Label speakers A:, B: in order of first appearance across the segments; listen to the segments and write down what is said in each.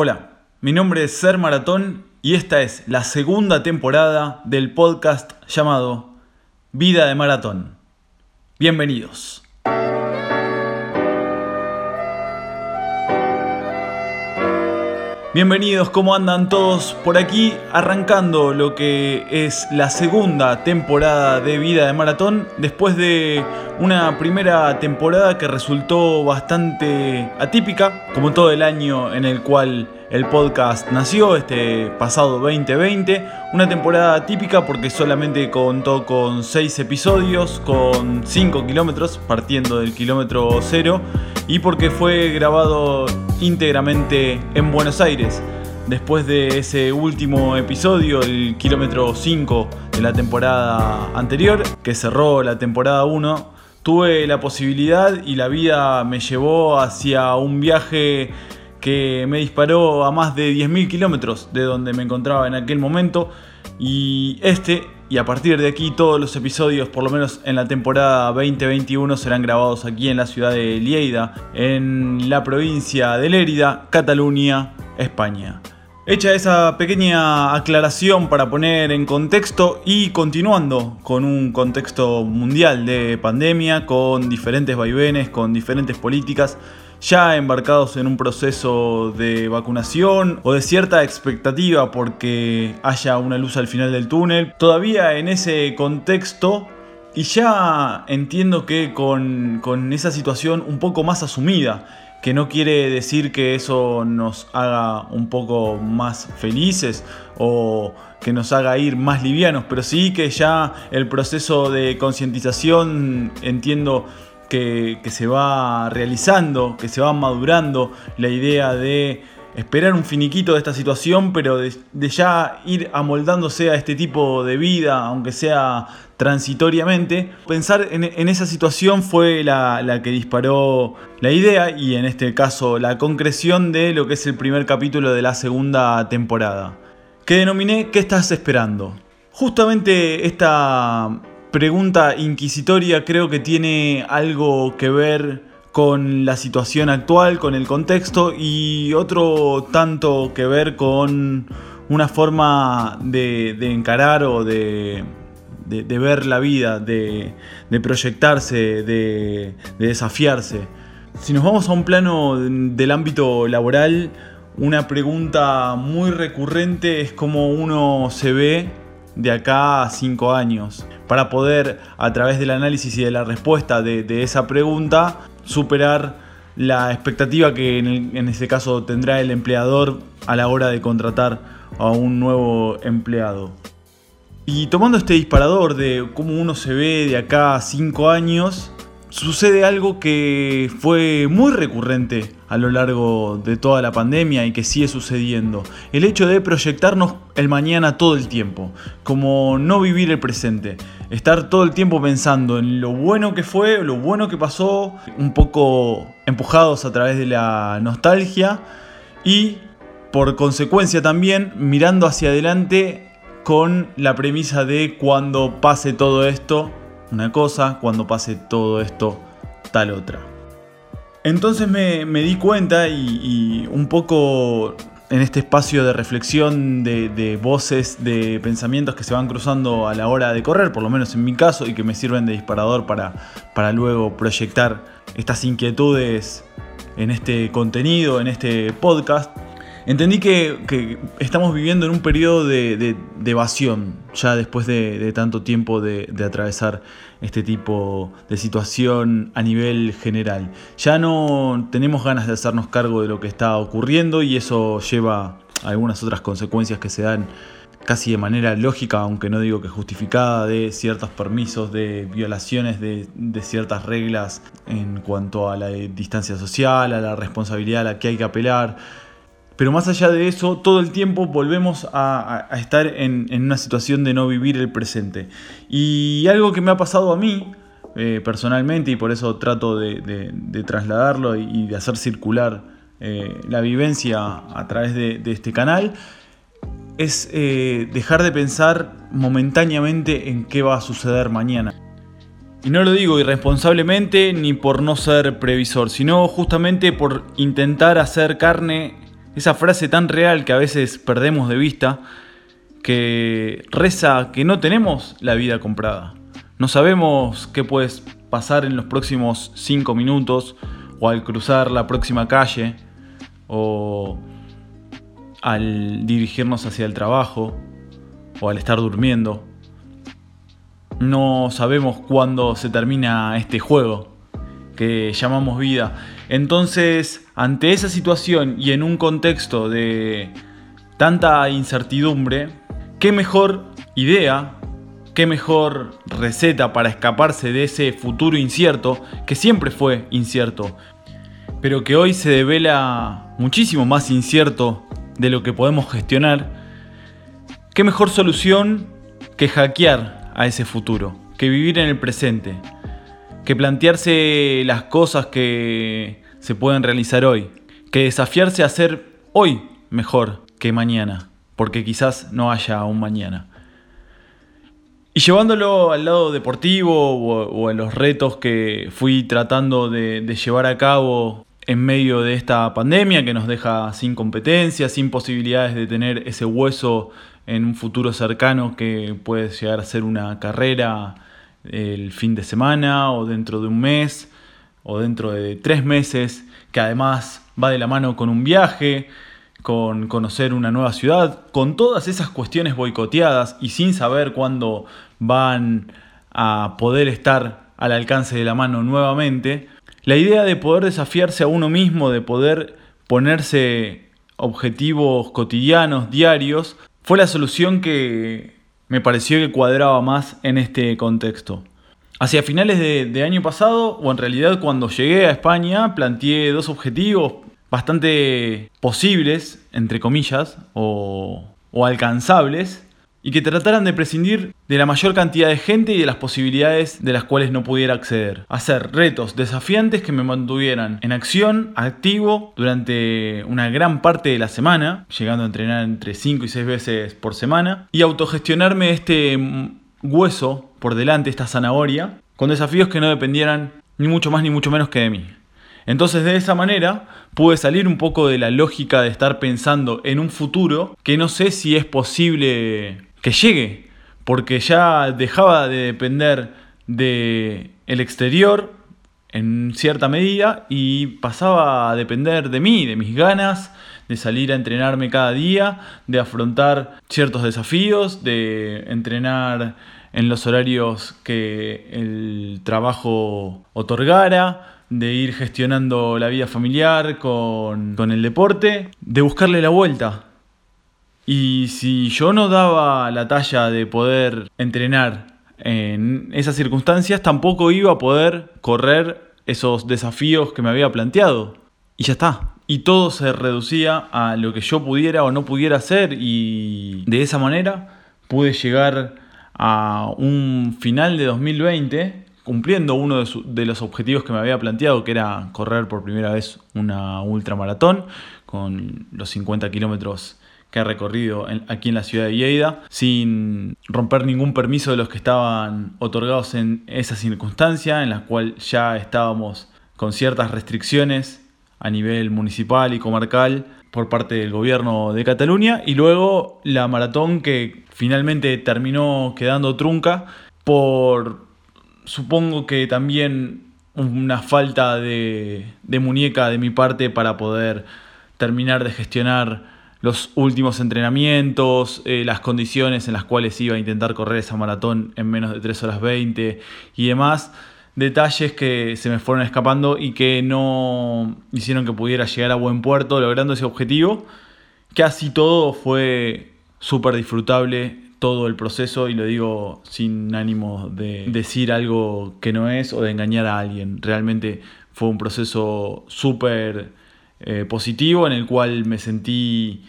A: Hola, mi nombre es Ser Maratón y esta es la segunda temporada del podcast llamado Vida de Maratón. Bienvenidos. Bienvenidos, ¿cómo andan todos? Por aquí arrancando lo que es la segunda temporada de Vida de Maratón, después de una primera temporada que resultó bastante atípica, como todo el año en el cual el podcast nació, este pasado 2020. Una temporada típica porque solamente contó con 6 episodios, con 5 kilómetros, partiendo del kilómetro 0, y porque fue grabado íntegramente en Buenos Aires. Después de ese último episodio, el kilómetro 5 de la temporada anterior, que cerró la temporada 1, tuve la posibilidad y la vida me llevó hacia un viaje que me disparó a más de 10.000 kilómetros de donde me encontraba en aquel momento. Y este, y a partir de aquí, todos los episodios, por lo menos en la temporada 2021, serán grabados aquí en la ciudad de Lleida, en la provincia de Lérida, Cataluña, España. Hecha esa pequeña aclaración para poner en contexto y continuando con un contexto mundial de pandemia, con diferentes vaivenes, con diferentes políticas, ya embarcados en un proceso de vacunación o de cierta expectativa porque haya una luz al final del túnel. Todavía en ese contexto y ya entiendo que con, esa situación un poco más asumida, que no quiere decir que eso nos haga un poco más felices o que nos haga ir más livianos, pero sí que ya el proceso de concientización entiendo que, se va realizando, que se va madurando la idea de esperar un finiquito de esta situación, pero de, ya ir amoldándose a este tipo de vida, aunque sea transitoriamente. Pensar en, esa situación fue la, la, que disparó la idea y en este caso la concreción de lo que es el primer capítulo de la segunda temporada, que denominé ¿Qué estás esperando? Justamente esta pregunta inquisitoria creo que tiene algo que ver con la situación actual, con el contexto y otro tanto que ver con una forma de, encarar o de, ver la vida, de, proyectarse, de, desafiarse. Si nos vamos a un plano del ámbito laboral, una pregunta muy recurrente es cómo uno se ve de acá a cinco años, para poder, a través del análisis y de la respuesta de, esa pregunta, superar la expectativa que en, en este caso tendrá el empleador a la hora de contratar a un nuevo empleado. Y tomando este disparador de cómo uno se ve de acá a cinco años, sucede algo que fue muy recurrente a lo largo de toda la pandemia y que sigue sucediendo. El hecho de proyectarnos el mañana todo el tiempo, como no vivir el presente. Estar todo el tiempo pensando en lo bueno que fue, lo bueno que pasó, un poco empujados a través de la nostalgia y por consecuencia también mirando hacia adelante con la premisa de cuando pase todo esto, una cosa, cuando pase todo esto, tal otra. Entonces me, di cuenta y, un poco en este espacio de reflexión de, voces, de pensamientos que se van cruzando a la hora de correr, por lo menos en mi caso, y que me sirven de disparador para, para luego proyectar estas inquietudes en este contenido, en este podcast, entendí que, estamos viviendo en un periodo de, evasión, ya después de, tanto tiempo de, atravesar este tipo de situación a nivel general. Ya no tenemos ganas de hacernos cargo de lo que está ocurriendo y eso lleva algunas otras consecuencias que se dan casi de manera lógica, aunque no digo que justificada, de ciertos permisos, de violaciones de, ciertas reglas en cuanto a la distancia social, a la responsabilidad a la que hay que apelar pero más allá de eso, todo el tiempo volvemos a, estar en, una situación de no vivir el presente. Y algo que me ha pasado a mí, eh, personalmente, y por eso trato de, trasladarlo y, de hacer circular eh, la vivencia a través de, este canal, es eh, dejar de pensar momentáneamente en qué va a suceder mañana. Y no lo digo irresponsablemente ni por no ser previsor, sino justamente por intentar hacer carne esa frase tan real que a veces perdemos de vista, que reza que no tenemos la vida comprada. No sabemos qué puede pasar en los próximos cinco minutos o al cruzar la próxima calle o al dirigirnos hacia el trabajo o al estar durmiendo. No sabemos cuándo se termina este juego que llamamos vida. Entonces, ante esa situación y en un contexto de tanta incertidumbre, ¿qué mejor idea, qué mejor receta para escaparse de ese futuro incierto, que siempre fue incierto, pero que hoy se devela muchísimo más incierto de lo que podemos gestionar? ¿Qué mejor solución que hackear a ese futuro, que vivir en el presente? Que plantearse las cosas que se pueden realizar hoy, que desafiarse a ser hoy mejor que mañana, porque quizás no haya un mañana. Y llevándolo al lado deportivo o, en los retos que fui tratando de, de llevar a cabo en medio de esta pandemia que nos deja sin competencia, sin posibilidades de tener ese hueso en un futuro cercano que puede llegar a ser una carrera el fin de semana o dentro de un mes o dentro de tres meses, que además va de la mano con un viaje, con conocer una nueva ciudad, con todas esas cuestiones boicoteadas y sin saber cuándo van a poder estar al alcance de la mano nuevamente, la idea de poder desafiarse a uno mismo, de poder ponerse objetivos cotidianos, diarios, fue la solución que me pareció que cuadraba más en este contexto. Hacia finales de, año pasado, o en realidad cuando llegué a España, planteé dos objetivos bastante posibles, entre comillas, o, o alcanzables, y que trataran de prescindir de la mayor cantidad de gente y de las posibilidades de las cuales no pudiera acceder. Hacer retos desafiantes que me mantuvieran en acción, activo, durante una gran parte de la semana, llegando a entrenar entre 5 y 6 veces por semana, y autogestionarme este hueso por delante, esta zanahoria, con desafíos que no dependieran ni mucho más ni mucho menos que de mí. Entonces de esa manera pude salir un poco de la lógica de estar pensando en un futuro que no sé si es posible que llegue, porque ya dejaba de depender del el exterior en cierta medida y pasaba a depender de mí, de mis ganas, de salir a entrenarme cada día, de afrontar ciertos desafíos, de entrenar en los horarios que el trabajo otorgara, de ir gestionando la vida familiar con, con el deporte, de buscarle la vuelta, y si yo no daba la talla de poder entrenar en esas circunstancias, tampoco iba a poder correr esos desafíos que me había planteado. Y ya está. Y todo se reducía a lo que yo pudiera o no pudiera hacer y de esa manera pude llegar a un final de 2020 cumpliendo uno de, de, los objetivos que me había planteado, que era correr por primera vez una ultramaratón con los 50 kilómetros que ha recorrido aquí en la ciudad de Lleida, sin romper ningún permiso de los que estaban otorgados en esa circunstancia, en la cual ya estábamos con ciertas restricciones a nivel municipal y comarcal por parte del gobierno de Cataluña, y luego la maratón que finalmente terminó quedando trunca por, supongo que también una falta de, de muñeca de mi parte para poder terminar de gestionar los últimos entrenamientos, eh, las condiciones en las cuales iba a intentar correr esa maratón en menos de 3 horas 20 y demás. Detalles que se me fueron escapando y que no hicieron que pudiera llegar a buen puerto logrando ese objetivo. Casi todo fue súper disfrutable, todo el proceso, y lo digo sin ánimo de decir algo que no es o de engañar a alguien. Realmente fue un proceso súper eh, positivo en el cual me sentí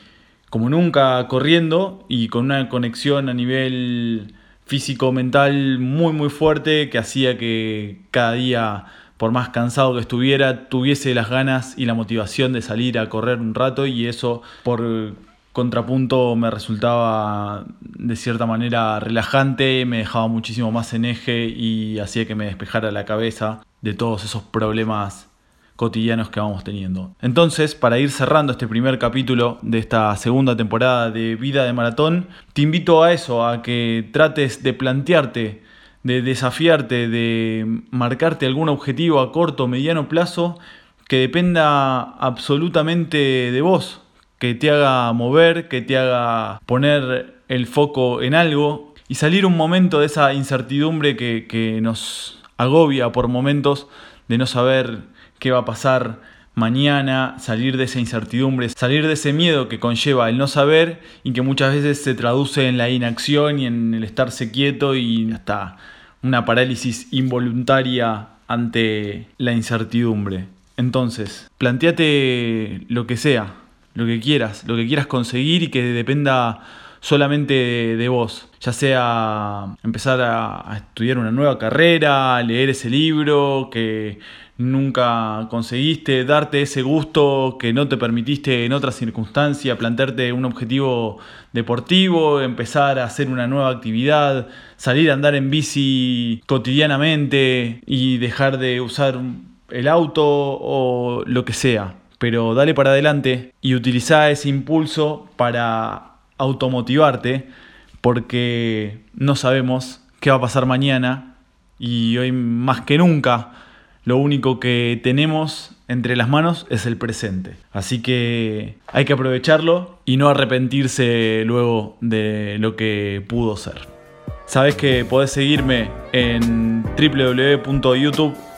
A: como nunca corriendo y con una conexión a nivel físico-mental muy muy fuerte que hacía que cada día, por más cansado que estuviera, tuviese las ganas y la motivación de salir a correr un rato y eso por contrapunto me resultaba de cierta manera relajante, me dejaba muchísimo más en eje y hacía que me despejara la cabeza de todos esos problemas cotidianos que vamos teniendo. Entonces, para ir cerrando este primer capítulo de esta segunda temporada de Vida de Maratón, te invito a eso, a que trates de plantearte, de desafiarte, de marcarte algún objetivo a corto o mediano plazo que dependa absolutamente de vos, que te haga mover, que te haga poner el foco en algo y salir un momento de esa incertidumbre que, nos agobia por momentos de no saber qué va a pasar mañana, salir de esa incertidumbre, salir de ese miedo que conlleva el no saber y que muchas veces se traduce en la inacción y en el estarse quieto y hasta una parálisis involuntaria ante la incertidumbre. Entonces, planteate lo que sea, lo que quieras, lo que quieras conseguir y que dependa solamente de vos, ya sea empezar a, estudiar una nueva carrera, leer ese libro que nunca conseguiste, darte ese gusto que no te permitiste en otra circunstancia, plantearte un objetivo deportivo, empezar a hacer una nueva actividad, salir a andar en bici cotidianamente y dejar de usar el auto o lo que sea. Pero dale para adelante y utiliza ese impulso para automotivarte porque no sabemos qué va a pasar mañana y hoy más que nunca lo único que tenemos entre las manos es el presente. Así que hay que aprovecharlo y no arrepentirse luego de lo que pudo ser. Sabes que podés seguirme en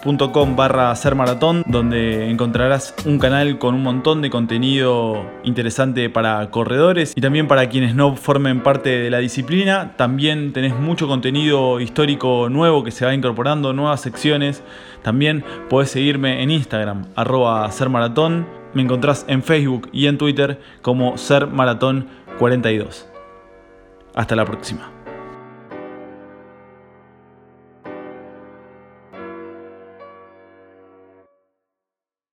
A: www.youtube.com barra maratón donde encontrarás un canal con un montón de contenido interesante para corredores y también para quienes no formen parte de la disciplina. También tenés mucho contenido histórico nuevo que se va incorporando, nuevas secciones. También podés seguirme en Instagram, arroba sermaratón. Me encontrás en Facebook y en Twitter como sermaratón42. Hasta la próxima.